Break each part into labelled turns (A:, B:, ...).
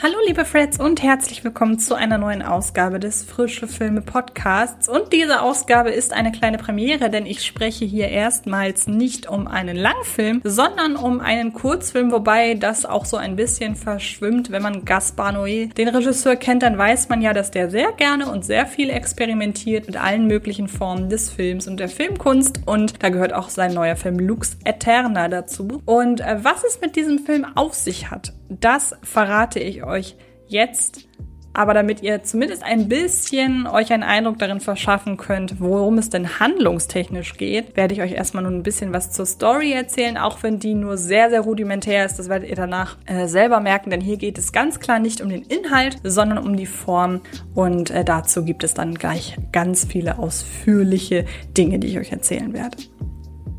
A: Hallo liebe Freds und herzlich willkommen zu einer neuen Ausgabe des Frische Filme Podcasts. Und diese Ausgabe ist eine kleine Premiere, denn ich spreche hier erstmals nicht um einen Langfilm, sondern um einen Kurzfilm, wobei das auch so ein bisschen verschwimmt. Wenn man Gaspar Noé, den Regisseur, kennt, dann weiß man ja, dass der sehr gerne und sehr viel experimentiert mit allen möglichen Formen des Films und der Filmkunst. Und da gehört auch sein neuer Film Lux Eterna dazu. Und äh, was es mit diesem Film auf sich hat, das verrate ich euch jetzt. Aber damit ihr zumindest ein bisschen euch einen Eindruck darin verschaffen könnt, worum es denn handlungstechnisch geht, werde ich euch erstmal nur ein bisschen was zur Story erzählen, auch wenn die nur sehr, sehr rudimentär ist. Das werdet ihr danach äh, selber merken, denn hier geht es ganz klar nicht um den Inhalt, sondern um die Form. Und äh, dazu gibt es dann gleich ganz viele ausführliche Dinge, die ich euch erzählen werde.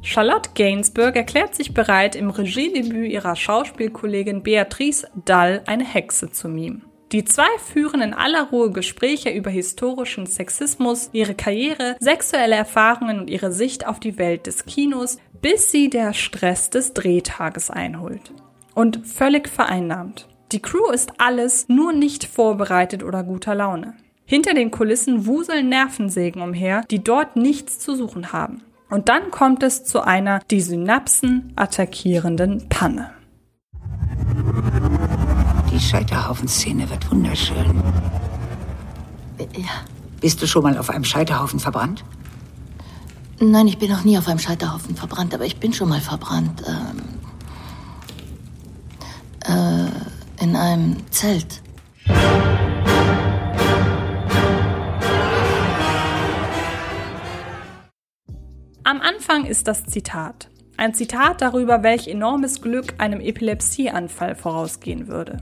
A: Charlotte Gainsbourg erklärt sich bereit, im Regiedebüt ihrer Schauspielkollegin Beatrice Dall eine Hexe zu mimen. Die zwei führen in aller Ruhe Gespräche über historischen Sexismus, ihre Karriere, sexuelle Erfahrungen und ihre Sicht auf die Welt des Kinos, bis sie der Stress des Drehtages einholt. Und völlig vereinnahmt. Die Crew ist alles, nur nicht vorbereitet oder guter Laune. Hinter den Kulissen wuseln Nervensägen umher, die dort nichts zu suchen haben. Und dann kommt es zu einer die Synapsen attackierenden Panne.
B: Die Scheiterhaufen-Szene wird wunderschön.
C: Ja.
B: Bist du schon mal auf einem Scheiterhaufen verbrannt?
C: Nein, ich bin noch nie auf einem Scheiterhaufen verbrannt, aber ich bin schon mal verbrannt. Ähm, äh, in einem Zelt.
A: Am Anfang ist das Zitat. Ein Zitat darüber, welch enormes Glück einem Epilepsieanfall vorausgehen würde.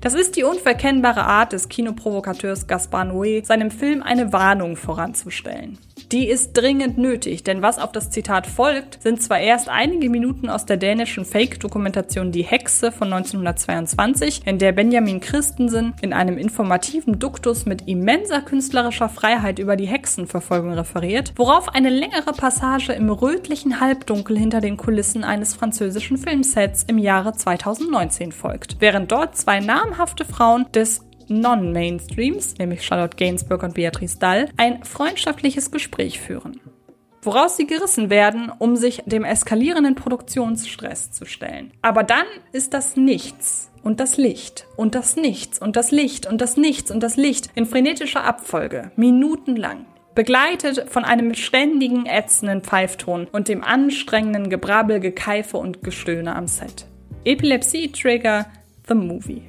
A: Das ist die unverkennbare Art des Kinoprovokateurs Gaspar Noé, seinem Film eine Warnung voranzustellen. Die ist dringend nötig, denn was auf das Zitat folgt, sind zwar erst einige Minuten aus der dänischen Fake-Dokumentation Die Hexe von 1922, in der Benjamin Christensen in einem informativen Duktus mit immenser künstlerischer Freiheit über die Hexenverfolgung referiert, worauf eine längere Passage im rötlichen Halbdunkel hinter den Kulissen eines französischen Filmsets im Jahre 2019 folgt, während dort zwei namhafte Frauen des Non-Mainstreams, nämlich Charlotte Gainsbourg und Beatrice Dall, ein freundschaftliches Gespräch führen. Woraus sie gerissen werden, um sich dem eskalierenden Produktionsstress zu stellen. Aber dann ist das Nichts und das Licht und das Nichts und das Licht und das Nichts und das Licht in frenetischer Abfolge, minutenlang begleitet von einem ständigen ätzenden Pfeifton und dem anstrengenden Gebrabbel, Gekeife und Gestöhne am Set. Epilepsie Trigger The Movie.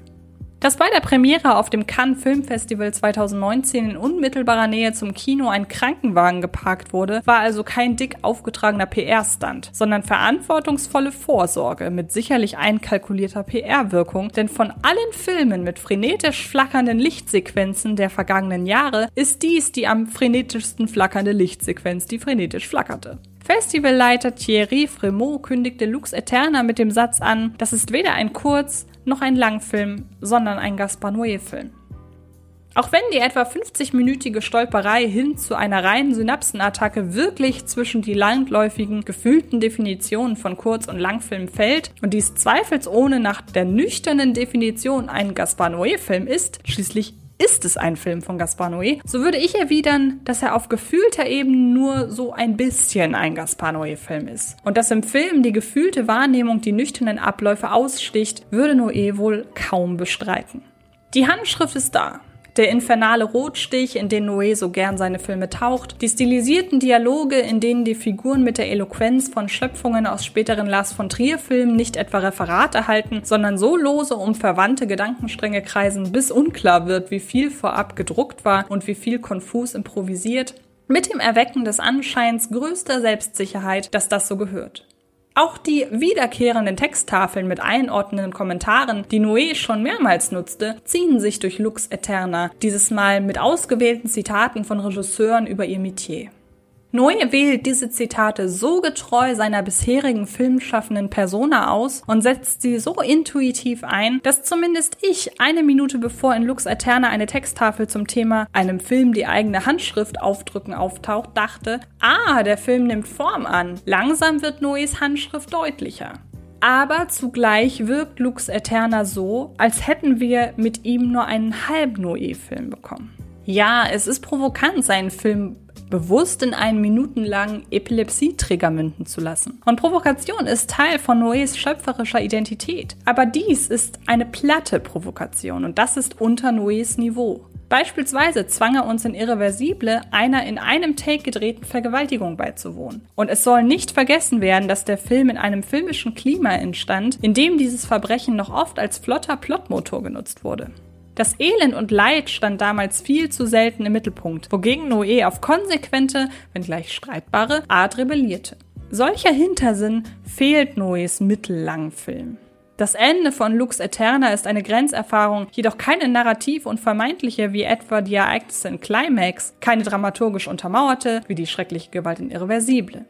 A: Dass bei der Premiere auf dem Cannes Filmfestival 2019 in unmittelbarer Nähe zum Kino ein Krankenwagen geparkt wurde, war also kein dick aufgetragener PR-Stunt, sondern verantwortungsvolle Vorsorge mit sicherlich einkalkulierter PR-Wirkung, denn von allen Filmen mit frenetisch flackernden Lichtsequenzen der vergangenen Jahre ist dies die am frenetischsten flackernde Lichtsequenz, die frenetisch flackerte. Festivalleiter Thierry Fremont kündigte Lux Eterna mit dem Satz an, das ist weder ein Kurz- noch ein Langfilm, sondern ein Gaspar Noé-Film. Auch wenn die etwa 50-minütige Stolperei hin zu einer reinen Synapsenattacke wirklich zwischen die landläufigen, gefühlten Definitionen von Kurz- und Langfilm fällt und dies zweifelsohne nach der nüchternen Definition ein Gaspar Noé-Film ist, schließlich ist es ein Film von Gaspar Noé, so würde ich erwidern, dass er auf gefühlter Ebene nur so ein bisschen ein Gaspar Noé-Film ist. Und dass im Film die gefühlte Wahrnehmung die nüchternen Abläufe aussticht, würde Noé wohl kaum bestreiten. Die Handschrift ist da. Der infernale Rotstich, in den Noé so gern seine Filme taucht, die stilisierten Dialoge, in denen die Figuren mit der Eloquenz von Schöpfungen aus späteren Lars von Trier-Filmen nicht etwa Referate halten, sondern so lose um verwandte Gedankenstränge kreisen, bis unklar wird, wie viel vorab gedruckt war und wie viel konfus improvisiert, mit dem Erwecken des Anscheins größter Selbstsicherheit, dass das so gehört. Auch die wiederkehrenden Texttafeln mit einordnenden Kommentaren, die Noé schon mehrmals nutzte, ziehen sich durch Lux Eterna, dieses Mal mit ausgewählten Zitaten von Regisseuren über ihr Metier. Noé wählt diese Zitate so getreu seiner bisherigen filmschaffenden Persona aus und setzt sie so intuitiv ein, dass zumindest ich eine Minute bevor in Lux Eterna eine Texttafel zum Thema einem Film die eigene Handschrift aufdrücken auftaucht, dachte, ah, der Film nimmt Form an. Langsam wird Noés Handschrift deutlicher. aber zugleich wirkt Lux Eterna so, als hätten wir mit ihm nur einen halben Noé-Film bekommen. Ja, es ist provokant, seinen Film bewusst in einen minutenlangen Epilepsie-Trigger münden zu lassen. Und Provokation ist Teil von Noés schöpferischer Identität. Aber dies ist eine platte Provokation und das ist unter Noés Niveau. Beispielsweise zwang er uns in Irreversible einer in einem Take gedrehten Vergewaltigung beizuwohnen. Und es soll nicht vergessen werden, dass der Film in einem filmischen Klima entstand, in dem dieses Verbrechen noch oft als flotter Plotmotor genutzt wurde. Das Elend und Leid stand damals viel zu selten im Mittelpunkt, wogegen Noé auf konsequente, wenngleich streitbare Art rebellierte. Solcher Hintersinn fehlt Noés mittellangen Film. Das Ende von Lux Eterna ist eine Grenzerfahrung, jedoch keine narrativ und vermeintliche wie etwa die Ereignisse in Climax, keine dramaturgisch untermauerte wie die schreckliche Gewalt in Irreversible.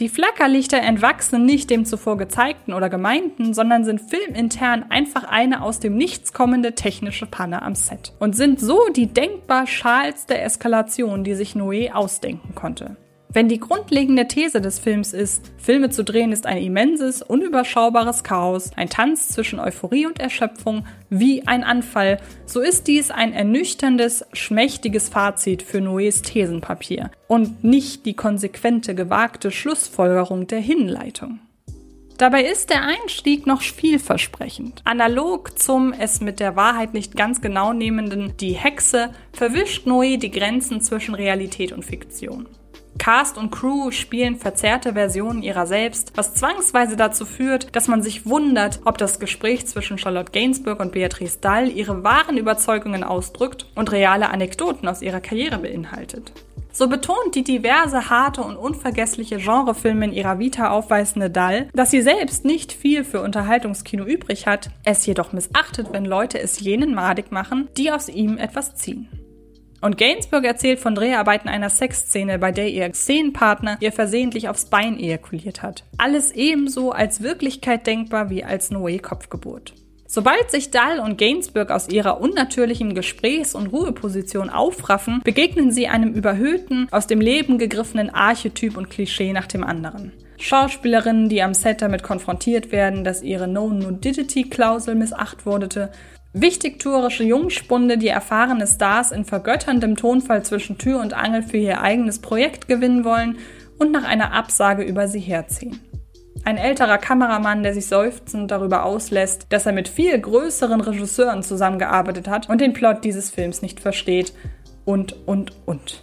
A: Die Flackerlichter entwachsen nicht dem zuvor gezeigten oder gemeinten, sondern sind filmintern einfach eine aus dem Nichts kommende technische Panne am Set und sind so die denkbar schalste Eskalation, die sich Noé ausdenken konnte. Wenn die grundlegende These des Films ist, Filme zu drehen ist ein immenses, unüberschaubares Chaos, ein Tanz zwischen Euphorie und Erschöpfung, wie ein Anfall, so ist dies ein ernüchterndes, schmächtiges Fazit für Noés Thesenpapier und nicht die konsequente, gewagte Schlussfolgerung der Hinleitung. Dabei ist der Einstieg noch vielversprechend. Analog zum es mit der Wahrheit nicht ganz genau nehmenden Die Hexe verwischt Noé die Grenzen zwischen Realität und Fiktion. Cast und Crew spielen verzerrte Versionen ihrer selbst, was zwangsweise dazu führt, dass man sich wundert, ob das Gespräch zwischen Charlotte Gainsbourg und Beatrice Dall ihre wahren Überzeugungen ausdrückt und reale Anekdoten aus ihrer Karriere beinhaltet. So betont die diverse, harte und unvergessliche Genrefilme in ihrer Vita aufweisende Dall, dass sie selbst nicht viel für Unterhaltungskino übrig hat, es jedoch missachtet, wenn Leute es jenen madig machen, die aus ihm etwas ziehen. Und Gainsbourg erzählt von Dreharbeiten einer Sexszene, bei der ihr Szenenpartner ihr versehentlich aufs Bein ejakuliert hat. Alles ebenso als Wirklichkeit denkbar wie als Noé Kopfgeburt. Sobald sich Dahl und Gainsbourg aus ihrer unnatürlichen Gesprächs- und Ruheposition aufraffen, begegnen sie einem überhöhten, aus dem Leben gegriffenen Archetyp und Klischee nach dem anderen. Schauspielerinnen, die am Set damit konfrontiert werden, dass ihre No-Nudity-Klausel missacht wurde, Wichtigtuerische Jungspunde, die erfahrene Stars in vergötterndem Tonfall zwischen Tür und Angel für ihr eigenes Projekt gewinnen wollen und nach einer Absage über sie herziehen. Ein älterer Kameramann, der sich seufzend darüber auslässt, dass er mit viel größeren Regisseuren zusammengearbeitet hat und den Plot dieses Films nicht versteht und, und, und.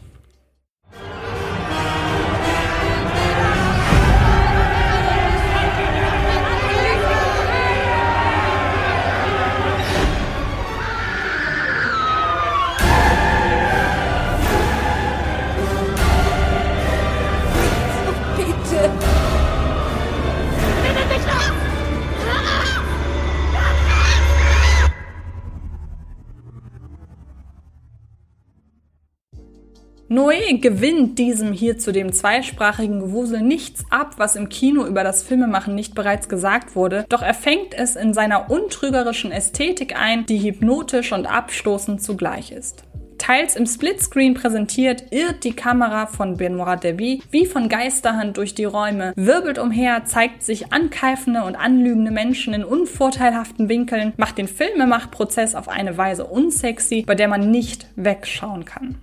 A: Noé gewinnt diesem hier zu dem zweisprachigen Gewusel nichts ab, was im Kino über das Filmemachen nicht bereits gesagt wurde, doch er fängt es in seiner untrügerischen Ästhetik ein, die hypnotisch und abstoßend zugleich ist. Teils im Splitscreen präsentiert, irrt die Kamera von Benoit Deby wie von Geisterhand durch die Räume, wirbelt umher, zeigt sich ankeifende und anlügende Menschen in unvorteilhaften Winkeln, macht den Filmemachprozess auf eine Weise unsexy, bei der man nicht wegschauen kann.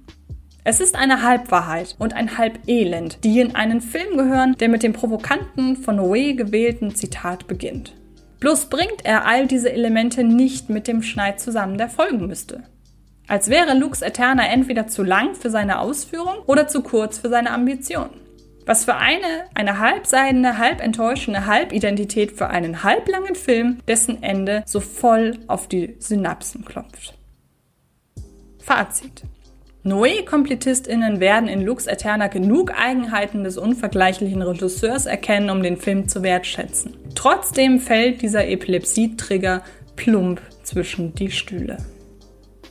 A: Es ist eine Halbwahrheit und ein Halbelend, die in einen Film gehören, der mit dem provokanten, von Noé gewählten Zitat beginnt. Bloß bringt er all diese Elemente nicht mit dem Schneid zusammen, der folgen müsste. Als wäre Lux Eterna entweder zu lang für seine Ausführung oder zu kurz für seine Ambition. Was für eine, eine halbseidene, halb enttäuschende Halbidentität für einen halblangen Film, dessen Ende so voll auf die Synapsen klopft. Fazit. Noé-KompletistInnen werden in Lux Eterna genug Eigenheiten des unvergleichlichen Regisseurs erkennen, um den Film zu wertschätzen. Trotzdem fällt dieser Epilepsie-Trigger plump zwischen die Stühle.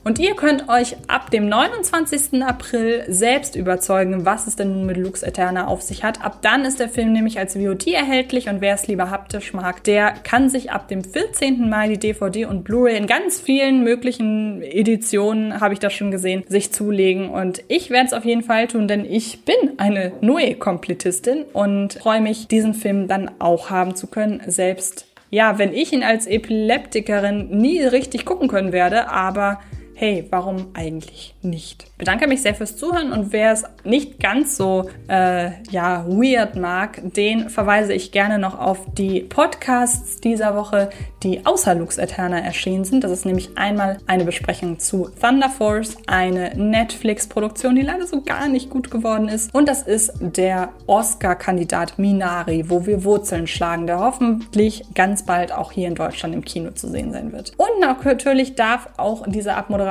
A: Und ihr könnt euch ab dem 29. April selbst überzeugen, was es denn nun mit Lux Eterna auf sich hat. Ab dann ist der Film nämlich als VOD erhältlich und wer es lieber haptisch mag, der kann sich ab dem 14. Mai die DVD und Blu-ray in ganz vielen möglichen Editionen, habe ich das schon gesehen, sich zulegen. Und ich werde es auf jeden Fall tun, denn ich bin eine Noe-Kompletistin und freue mich, diesen Film dann auch haben zu können, selbst ja, wenn ich ihn als Epileptikerin nie richtig gucken können werde, aber hey, warum eigentlich nicht? Ich bedanke mich sehr fürs Zuhören und wer es nicht ganz so äh, ja weird mag, den verweise ich gerne noch auf die Podcasts dieser Woche, die außer Lux Eterna erschienen sind. Das ist nämlich einmal eine Besprechung zu Thunder Force, eine Netflix-Produktion, die leider so gar nicht gut geworden ist. Und das ist der Oscar-Kandidat Minari, wo wir Wurzeln schlagen, der hoffentlich ganz bald auch hier in Deutschland im Kino zu sehen sein wird. Und natürlich darf auch diese Abmoderation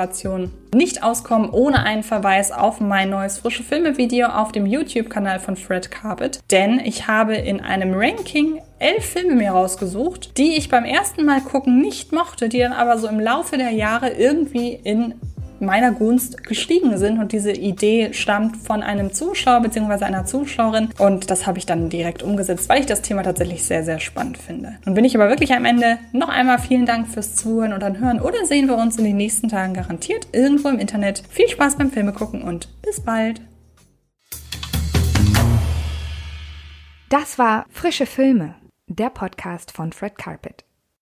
A: nicht auskommen ohne einen Verweis auf mein neues frische Filme-Video auf dem YouTube-Kanal von Fred Carpet. Denn ich habe in einem Ranking elf Filme mir rausgesucht, die ich beim ersten Mal gucken nicht mochte, die dann aber so im Laufe der Jahre irgendwie in meiner Gunst gestiegen sind. Und diese Idee stammt von einem Zuschauer bzw. einer Zuschauerin. Und das habe ich dann direkt umgesetzt, weil ich das Thema tatsächlich sehr, sehr spannend finde. Nun bin ich aber wirklich am Ende. Noch einmal vielen Dank fürs Zuhören und dann hören oder sehen wir uns in den nächsten Tagen garantiert irgendwo im Internet. Viel Spaß beim Filme gucken und bis bald.
D: Das war Frische Filme, der Podcast von Fred Carpet.